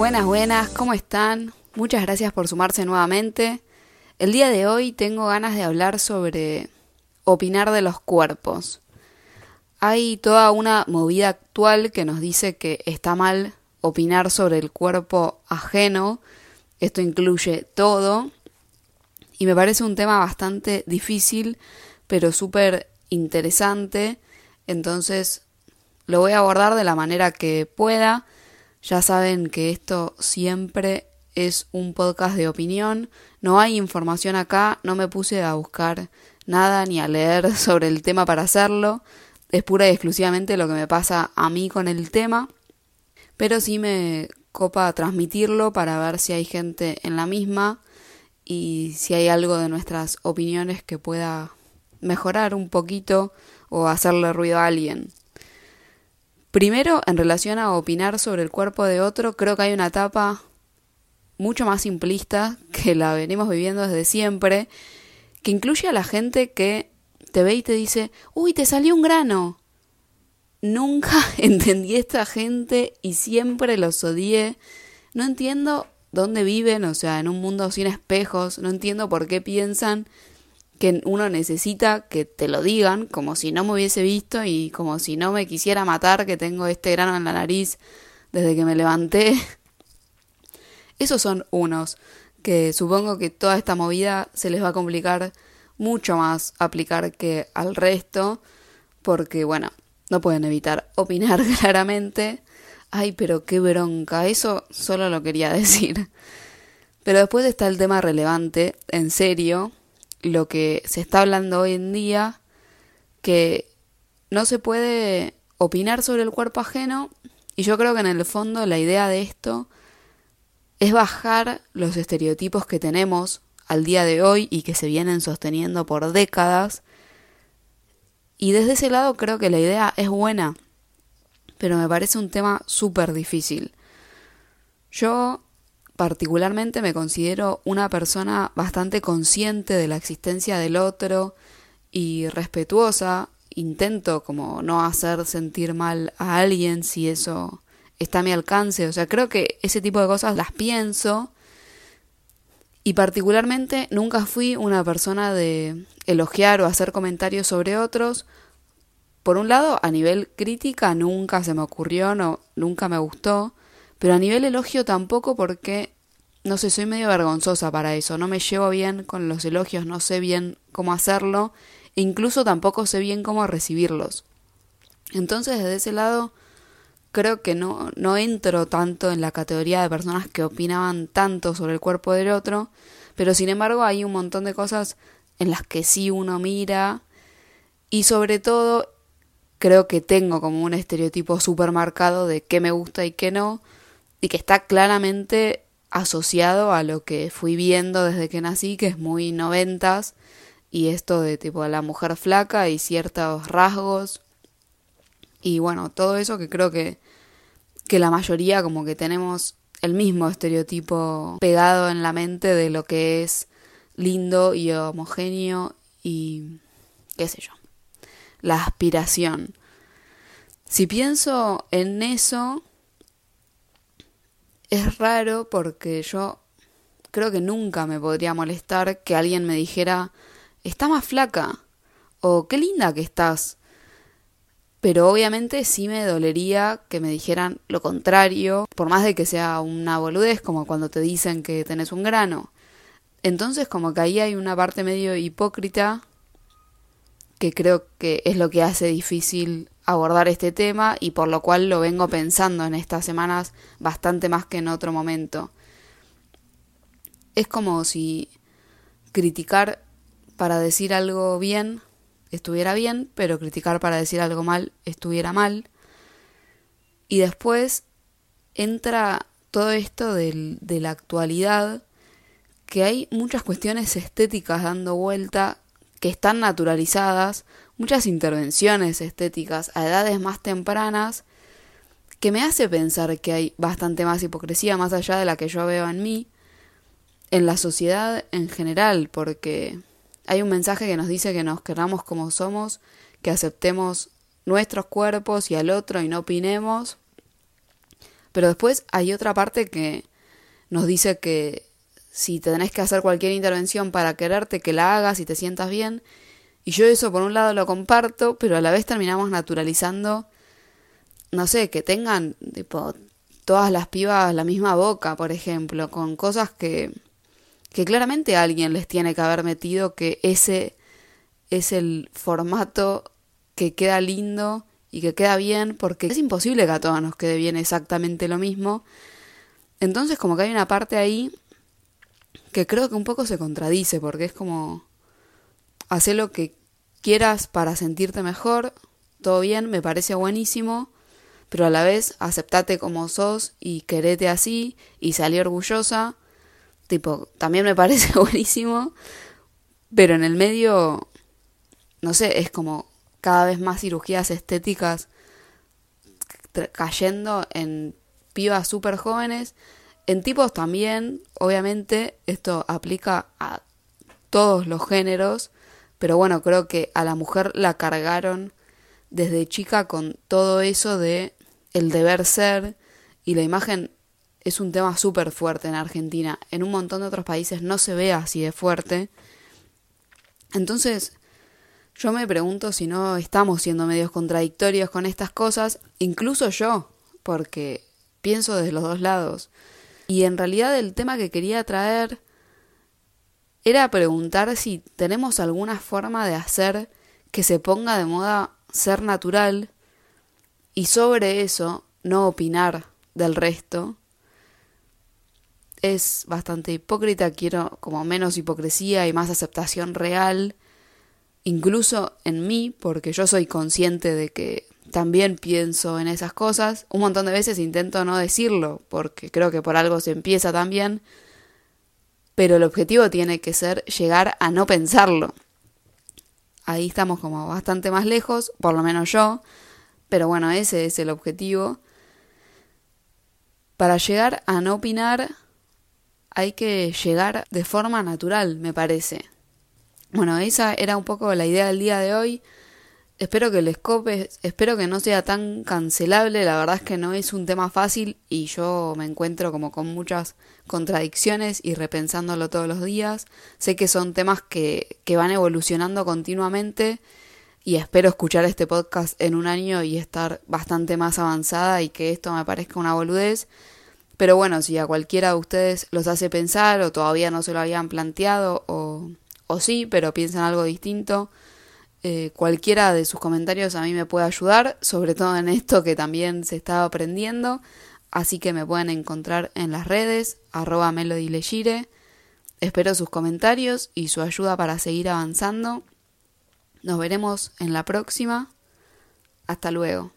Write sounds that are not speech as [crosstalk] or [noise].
Buenas, buenas, ¿cómo están? Muchas gracias por sumarse nuevamente. El día de hoy tengo ganas de hablar sobre opinar de los cuerpos. Hay toda una movida actual que nos dice que está mal opinar sobre el cuerpo ajeno. Esto incluye todo. Y me parece un tema bastante difícil, pero súper interesante. Entonces lo voy a abordar de la manera que pueda. Ya saben que esto siempre es un podcast de opinión. No hay información acá. No me puse a buscar nada ni a leer [laughs] sobre el tema para hacerlo. Es pura y exclusivamente lo que me pasa a mí con el tema. Pero sí me copa transmitirlo para ver si hay gente en la misma y si hay algo de nuestras opiniones que pueda mejorar un poquito o hacerle ruido a alguien. Primero, en relación a opinar sobre el cuerpo de otro, creo que hay una etapa mucho más simplista que la venimos viviendo desde siempre, que incluye a la gente que te ve y te dice, uy, te salió un grano. Nunca [laughs] entendí a esta gente y siempre los odié. No entiendo dónde viven, o sea, en un mundo sin espejos, no entiendo por qué piensan que uno necesita que te lo digan, como si no me hubiese visto y como si no me quisiera matar que tengo este grano en la nariz desde que me levanté. [laughs] Esos son unos que supongo que toda esta movida se les va a complicar mucho más aplicar que al resto, porque bueno, no pueden evitar opinar [laughs] claramente. Ay, pero qué bronca, eso solo lo quería [laughs] decir. Pero después está el tema relevante, en serio, lo que se está hablando hoy en día, que no se puede opinar sobre el cuerpo ajeno, y yo creo que en el fondo la idea de esto es bajar los estereotipos que tenemos al día de hoy y que se vienen sosteniendo por décadas. Y desde ese lado creo que la idea es buena, pero me parece un tema súper difícil. Yo particularmente me considero una persona bastante consciente de la existencia del otro y respetuosa. Intento como no hacer sentir mal a alguien si eso está a mi alcance. O sea, creo que ese tipo de cosas las pienso. Y particularmente nunca fui una persona de elogiar o hacer comentarios sobre otros. Por un lado, a nivel crítica nunca se me ocurrió, no, nunca me gustó. Pero a nivel elogio tampoco porque, no sé, soy medio vergonzosa para eso. No me llevo bien con los elogios, no sé bien cómo hacerlo. E incluso tampoco sé bien cómo recibirlos. Entonces, desde ese lado, creo que no, no entro tanto en la categoría de personas que opinaban tanto sobre el cuerpo del otro, pero sin embargo hay un montón de cosas en las que sí uno mira y sobre todo creo que tengo como un estereotipo súper marcado de qué me gusta y qué no, y que está claramente asociado a lo que fui viendo desde que nací, que es muy noventas, y esto de tipo la mujer flaca y ciertos rasgos y bueno, todo eso que creo que, que la mayoría como que tenemos el mismo estereotipo pegado en la mente de lo que es lindo y homogéneo y qué sé yo. La aspiración. Si pienso en eso, es raro porque yo creo que nunca me podría molestar que alguien me dijera, está más flaca o qué linda que estás pero obviamente sí me dolería que me dijeran lo contrario, por más de que sea una boludez, como cuando te dicen que tenés un grano. Entonces como que ahí hay una parte medio hipócrita que creo que es lo que hace difícil abordar este tema y por lo cual lo vengo pensando en estas semanas bastante más que en otro momento. Es como si criticar para decir algo bien estuviera bien, pero criticar para decir algo mal estuviera mal. Y después entra todo esto de la actualidad, que hay muchas cuestiones estéticas dando vuelta que están naturalizadas, muchas intervenciones estéticas a edades más tempranas, que me hace pensar que hay bastante más hipocresía más allá de la que yo veo en mí, en la sociedad en general, porque hay un mensaje que nos dice que nos queramos como somos, que aceptemos nuestros cuerpos y al otro y no opinemos. Pero después hay otra parte que nos dice que si tenés que hacer cualquier intervención para quererte, que la hagas y te sientas bien. Y yo eso por un lado lo comparto, pero a la vez terminamos naturalizando, no sé, que tengan tipo todas las pibas la misma boca, por ejemplo, con cosas que, que claramente alguien les tiene que haber metido que ese es el formato que queda lindo y que queda bien, porque es imposible que a todos nos quede bien exactamente lo mismo. Entonces como que hay una parte ahí que creo que un poco se contradice, porque es como hacer lo que quieras para sentirte mejor, todo bien, me parece buenísimo, pero a la vez aceptate como sos y querete así y salí orgullosa, tipo, también me parece [laughs] buenísimo, pero en el medio, no sé, es como cada vez más cirugías estéticas cayendo en pibas súper jóvenes en tipos también, obviamente, esto aplica a todos los géneros, pero bueno, creo que a la mujer la cargaron desde chica con todo eso de el deber ser y la imagen es un tema súper fuerte en Argentina. En un montón de otros países no se ve así de fuerte. Entonces, yo me pregunto si no estamos siendo medios contradictorios con estas cosas, incluso yo, porque pienso desde los dos lados. Y en realidad el tema que quería traer era preguntar si tenemos alguna forma de hacer que se ponga de moda ser natural y sobre eso no opinar del resto. Es bastante hipócrita, quiero como menos hipocresía y más aceptación real, incluso en mí, porque yo soy consciente de que también pienso en esas cosas. Un montón de veces intento no decirlo, porque creo que por algo se empieza también, pero el objetivo tiene que ser llegar a no pensarlo. Ahí estamos como bastante más lejos, por lo menos yo, pero bueno, ese es el objetivo. Para llegar a no opinar hay que llegar de forma natural, me parece. Bueno, esa era un poco la idea del día de hoy. Espero que les cope, espero que no sea tan cancelable, la verdad es que no es un tema fácil y yo me encuentro como con muchas contradicciones y repensándolo todos los días. Sé que son temas que, que van evolucionando continuamente y espero escuchar este podcast en un año y estar bastante más avanzada y que esto me parezca una boludez. Pero bueno, si a cualquiera de ustedes los hace pensar o todavía no se lo habían planteado o, o sí, pero piensan algo distinto, eh, cualquiera de sus comentarios a mí me puede ayudar, sobre todo en esto que también se está aprendiendo. Así que me pueden encontrar en las redes, arroba. Espero sus comentarios y su ayuda para seguir avanzando. Nos veremos en la próxima. Hasta luego.